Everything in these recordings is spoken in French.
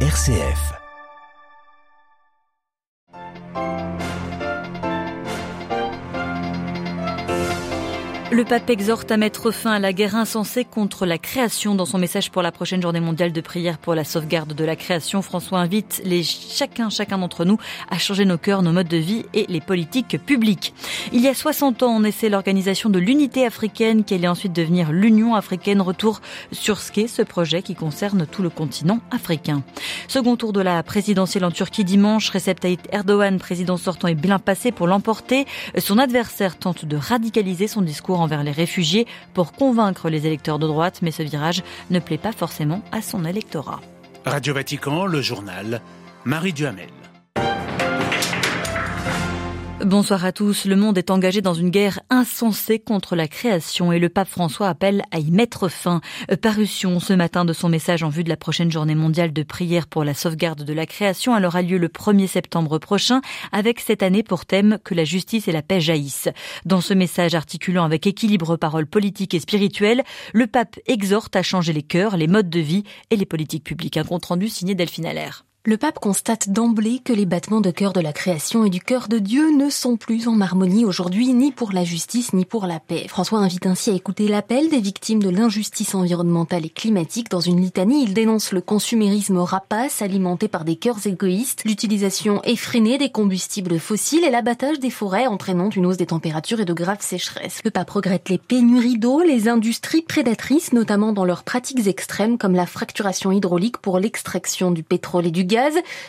RCF. Le pape exhorte à mettre fin à la guerre insensée contre la création. Dans son message pour la prochaine journée mondiale de prière pour la sauvegarde de la création, François invite les chacun, chacun d'entre nous à changer nos cœurs, nos modes de vie et les politiques publiques. Il y a 60 ans, on essaie l'organisation de l'unité africaine qui allait ensuite devenir l'Union africaine. Retour sur ce qu'est ce projet qui concerne tout le continent africain. Second tour de la présidentielle en Turquie dimanche. Recep Tayyip Erdogan, président sortant, est bien passé pour l'emporter. Son adversaire tente de radicaliser son discours envers les réfugiés pour convaincre les électeurs de droite, mais ce virage ne plaît pas forcément à son électorat. Radio Vatican, le journal, Marie Duhamel. Bonsoir à tous. Le monde est engagé dans une guerre insensée contre la création et le pape François appelle à y mettre fin. Parution ce matin de son message en vue de la prochaine journée mondiale de prière pour la sauvegarde de la création. Elle aura lieu le 1er septembre prochain avec cette année pour thème que la justice et la paix jaillissent. Dans ce message articulant avec équilibre paroles politiques et spirituelles, le pape exhorte à changer les cœurs, les modes de vie et les politiques publiques. Un compte rendu signé Delphine Allaire. Le pape constate d'emblée que les battements de cœur de la création et du cœur de Dieu ne sont plus en harmonie aujourd'hui, ni pour la justice, ni pour la paix. François invite ainsi à écouter l'appel des victimes de l'injustice environnementale et climatique. Dans une litanie, il dénonce le consumérisme rapace alimenté par des cœurs égoïstes, l'utilisation effrénée des combustibles fossiles et l'abattage des forêts entraînant une hausse des températures et de graves sécheresses. Le pape regrette les pénuries d'eau, les industries prédatrices, notamment dans leurs pratiques extrêmes comme la fracturation hydraulique pour l'extraction du pétrole et du gaz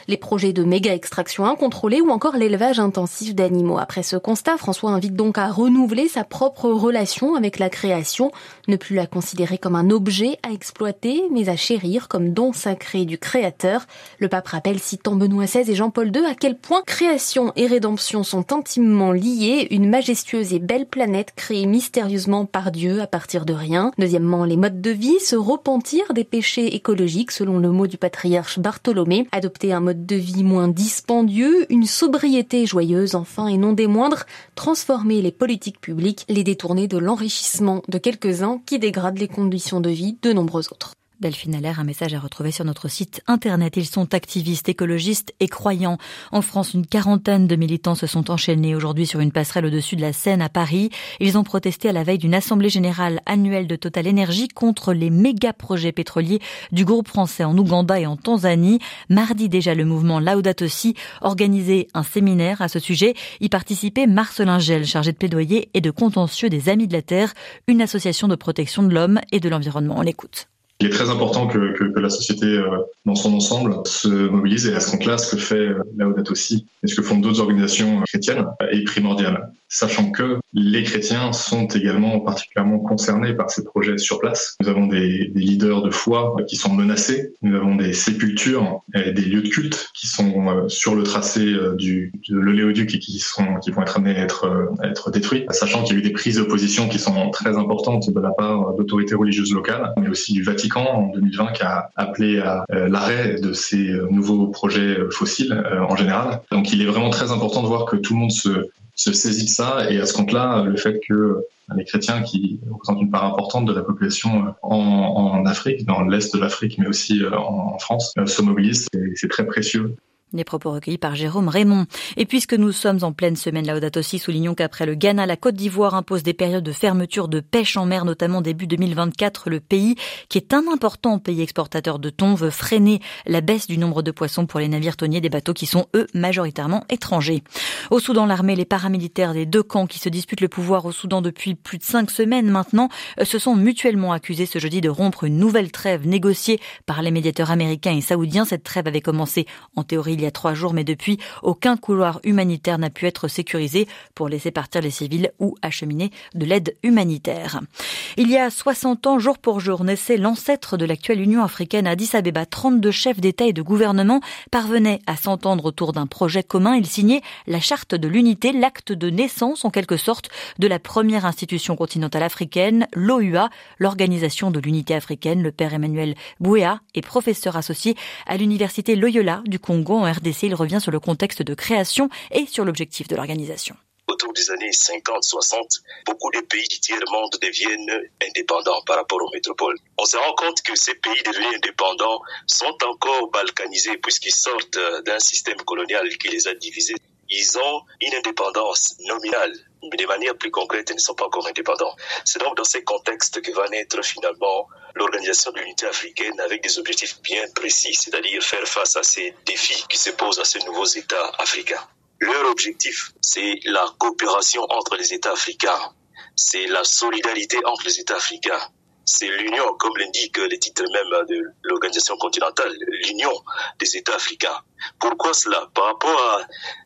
les projets de méga extraction incontrôlée ou encore l'élevage intensif d'animaux. Après ce constat, François invite donc à renouveler sa propre relation avec la création, ne plus la considérer comme un objet à exploiter, mais à chérir comme don sacré du Créateur. Le pape rappelle, citant Benoît XVI et Jean-Paul II, à quel point création et rédemption sont intimement liées, une majestueuse et belle planète créée mystérieusement par Dieu à partir de rien. Deuxièmement, les modes de vie, se repentir des péchés écologiques, selon le mot du patriarche Bartholomé, adopter un mode de vie moins dispendieux, une sobriété joyeuse enfin et non des moindres, transformer les politiques publiques, les détourner de l'enrichissement de quelques-uns qui dégradent les conditions de vie de nombreux autres. Delphine Allaire, un message à retrouver sur notre site internet. Ils sont activistes, écologistes et croyants. En France, une quarantaine de militants se sont enchaînés aujourd'hui sur une passerelle au-dessus de la Seine à Paris. Ils ont protesté à la veille d'une assemblée générale annuelle de Total Energy contre les méga projets pétroliers du groupe français en Ouganda et en Tanzanie. Mardi déjà, le mouvement Laudato Si organisait un séminaire à ce sujet. Y participait Marcelin Gel, chargé de plaidoyer et de contentieux des Amis de la Terre, une association de protection de l'homme et de l'environnement. On l'écoute. Il est très important que, que, que la société euh, dans son ensemble se mobilise et à ce compte-là, ce que fait euh, Laudato aussi et ce que font d'autres organisations chrétiennes est primordial. Sachant que les chrétiens sont également particulièrement concernés par ces projets sur place. Nous avons des, des leaders de foi qui sont menacés. Nous avons des sépultures et des lieux de culte qui sont euh, sur le tracé du, de l'oléoduc et qui, sont, qui vont être amenés à être, à être détruits. Sachant qu'il y a eu des prises d'opposition qui sont très importantes de la part d'autorités religieuses locales, mais aussi du Vatican en 2020 qui a appelé à euh, l'arrêt de ces euh, nouveaux projets euh, fossiles en général. Donc il est vraiment très important de voir que tout le monde se, se saisit de ça et à ce compte-là, le fait que les chrétiens qui représentent une part importante de la population en, en Afrique, dans l'est de l'Afrique, mais aussi en France, se mobilisent. C'est très précieux les propos recueillis par Jérôme Raymond. Et puisque nous sommes en pleine semaine Laudato aussi, soulignons qu'après le Ghana, la Côte d'Ivoire impose des périodes de fermeture de pêche en mer, notamment début 2024. Le pays, qui est un important pays exportateur de thon, veut freiner la baisse du nombre de poissons pour les navires tonniers des bateaux qui sont, eux, majoritairement étrangers. Au Soudan, l'armée, les paramilitaires des deux camps qui se disputent le pouvoir au Soudan depuis plus de cinq semaines maintenant, euh, se sont mutuellement accusés ce jeudi de rompre une nouvelle trêve négociée par les médiateurs américains et saoudiens. Cette trêve avait commencé en théorie il y a trois jours, mais depuis, aucun couloir humanitaire n'a pu être sécurisé pour laisser partir les civils ou acheminer de l'aide humanitaire. Il y a 60 ans, jour pour jour, naissait l'ancêtre de l'actuelle Union africaine Addis Abeba. 32 chefs d'État et de gouvernement parvenaient à s'entendre autour d'un projet commun. Ils signaient la charte de l'unité, l'acte de naissance en quelque sorte de la première institution continentale africaine, l'OUA, l'Organisation de l'unité africaine. Le père Emmanuel Bouéa est professeur associé à l'université Loyola du Congo RDC. Il revient sur le contexte de création et sur l'objectif de l'organisation. autour des années 50-60, beaucoup de pays du tiers-monde deviennent indépendants par rapport aux métropoles. On se rend compte que ces pays devenus indépendants sont encore balkanisés puisqu'ils sortent d'un système colonial qui les a divisés. Ils ont une indépendance nominale, mais de manière plus concrète, ils ne sont pas encore indépendants. C'est donc dans ces contextes que va naître finalement l'Organisation de l'Unité africaine avec des objectifs bien précis, c'est-à-dire faire face à ces défis qui se posent à ces nouveaux États africains. Leur objectif, c'est la coopération entre les États africains, c'est la solidarité entre les États africains, c'est l'union, comme l'indique le titre même de l'organisation continentale, l'union des États africains. Pourquoi cela? Par rapport à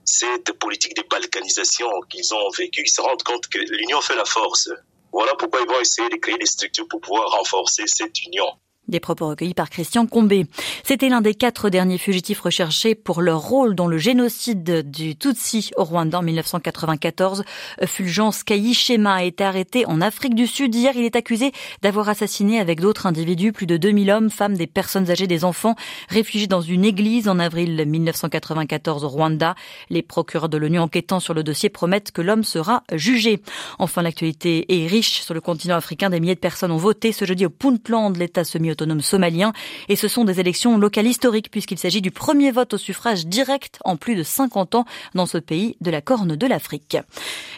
cette politique de balkanisation qu'ils ont vécue, ils se rendent compte que l'union fait la force. Voilà pourquoi ils vont essayer de créer des structures pour pouvoir renforcer cette union. Des propos recueillis par Christian Combé. C'était l'un des quatre derniers fugitifs recherchés pour leur rôle dans le génocide du Tutsi au Rwanda en 1994. Fulgence Kayishema a été arrêté en Afrique du Sud. Hier, il est accusé d'avoir assassiné avec d'autres individus plus de 2000 hommes, femmes, des personnes âgées, des enfants, réfugiés dans une église en avril 1994 au Rwanda. Les procureurs de l'ONU enquêtant sur le dossier promettent que l'homme sera jugé. Enfin, l'actualité est riche sur le continent africain. Des milliers de personnes ont voté ce jeudi au Puntland, l'État semi autonome somalien. Et ce sont des élections locales historiques puisqu'il s'agit du premier vote au suffrage direct en plus de 50 ans dans ce pays de la Corne de l'Afrique.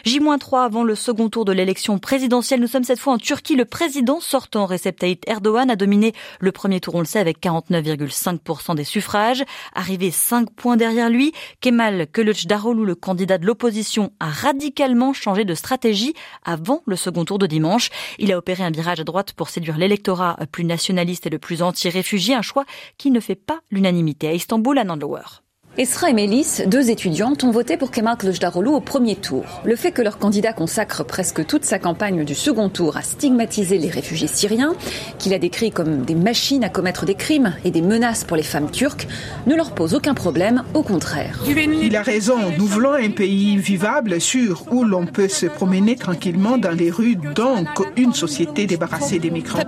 J-3 avant le second tour de l'élection présidentielle. Nous sommes cette fois en Turquie. Le président sortant, Recep Tayyip Erdogan, a dominé le premier tour, on le sait, avec 49,5% des suffrages. Arrivé 5 points derrière lui, Kemal Kılıçdaroğlu, le candidat de l'opposition, a radicalement changé de stratégie avant le second tour de dimanche. Il a opéré un virage à droite pour séduire l'électorat plus nationaliste et le plus anti-réfugié, un choix qui ne fait pas l'unanimité. À Istanbul, à Nanlower. Esra et Mélis, deux étudiantes, ont voté pour Kemal Kılıçdaroğlu au premier tour. Le fait que leur candidat consacre presque toute sa campagne du second tour à stigmatiser les réfugiés syriens, qu'il a décrits comme des machines à commettre des crimes et des menaces pour les femmes turques, ne leur pose aucun problème, au contraire. Il a raison, nous voulons un pays vivable, sûr, où l'on peut se promener tranquillement dans les rues, donc une société débarrassée des migrants.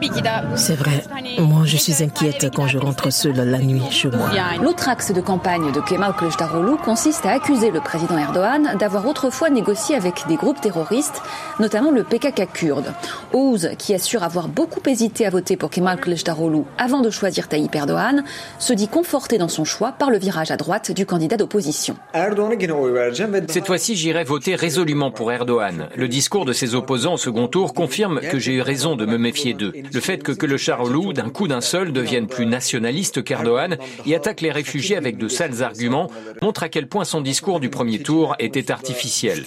C'est vrai, moi je suis inquiète quand je rentre seule la nuit chez moi. L'autre axe de campagne de Kemal Kılıçdaroğlu consiste à accuser le président Erdogan d'avoir autrefois négocié avec des groupes terroristes, notamment le PKK kurde. Ouz, qui assure avoir beaucoup hésité à voter pour Kemal Kılıçdaroğlu avant de choisir Tayyip Erdogan, se dit conforté dans son choix par le virage à droite du candidat d'opposition. Cette fois-ci, j'irai voter résolument pour Erdogan. Le discours de ses opposants au second tour confirme que j'ai eu raison de me méfier d'eux. Le fait que Kılıçdaroğlu, d'un coup d'un seul, devienne plus nationaliste qu'Erdogan et attaque les réfugiés avec de sales arguments montre à quel point son discours du premier tour était artificiel.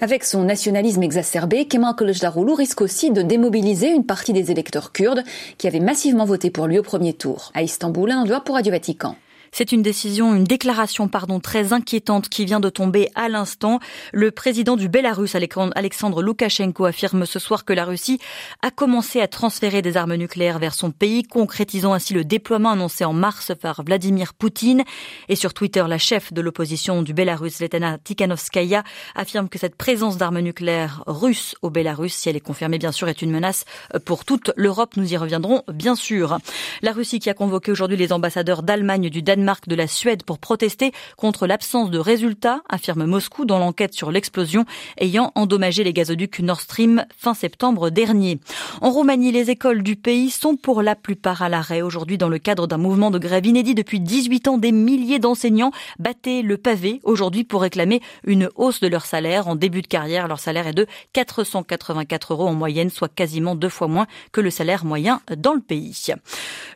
Avec son nationalisme exacerbé, Kemal Kılıçdaroğlu risque aussi de démobiliser une partie des électeurs kurdes qui avaient massivement voté pour lui au premier tour. À Istanbul, un doigt pour Radio Vatican. C'est une décision, une déclaration, pardon, très inquiétante qui vient de tomber à l'instant. Le président du Bélarus, Alexandre Loukachenko, affirme ce soir que la Russie a commencé à transférer des armes nucléaires vers son pays, concrétisant ainsi le déploiement annoncé en mars par Vladimir Poutine. Et sur Twitter, la chef de l'opposition du Bélarus, Letana Tikhanovskaya, affirme que cette présence d'armes nucléaires russes au Bélarus, si elle est confirmée bien sûr, est une menace pour toute l'Europe. Nous y reviendrons bien sûr. La Russie qui a convoqué aujourd'hui les ambassadeurs d'Allemagne, du Danemark, Danemark, de la Suède pour protester contre l'absence de résultats, affirme Moscou dans l'enquête sur l'explosion ayant endommagé les gazoducs Nord Stream fin septembre dernier. En Roumanie, les écoles du pays sont pour la plupart à l'arrêt. Aujourd'hui, dans le cadre d'un mouvement de grève inédit depuis 18 ans, des milliers d'enseignants battaient le pavé aujourd'hui pour réclamer une hausse de leur salaire. En début de carrière, leur salaire est de 484 euros en moyenne, soit quasiment deux fois moins que le salaire moyen dans le pays.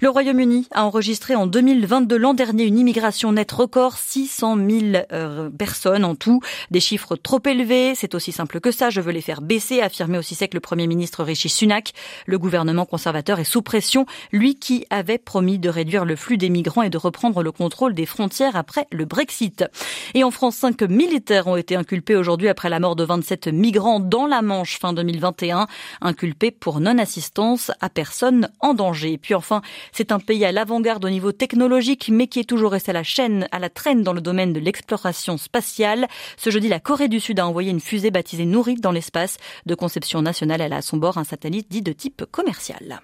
Le Royaume-Uni a enregistré en 2022 l'an dernier une immigration nette record, 600 000 euh, personnes en tout. Des chiffres trop élevés, c'est aussi simple que ça, je veux les faire baisser, affirmé aussi sec le Premier ministre Rishi Sunak. Le gouvernement conservateur est sous pression, lui qui avait promis de réduire le flux des migrants et de reprendre le contrôle des frontières après le Brexit. Et en France, cinq militaires ont été inculpés aujourd'hui après la mort de 27 migrants dans la Manche fin 2021, inculpés pour non-assistance à personne en danger. Et puis enfin, c'est un pays à l'avant-garde au niveau technologique, mais qui est toujours resté à la chaîne, à la traîne dans le domaine de l'exploration spatiale. Ce jeudi, la Corée du Sud a envoyé une fusée baptisée Nourri dans l'espace. De conception nationale, elle a à son bord un satellite dit de type commercial.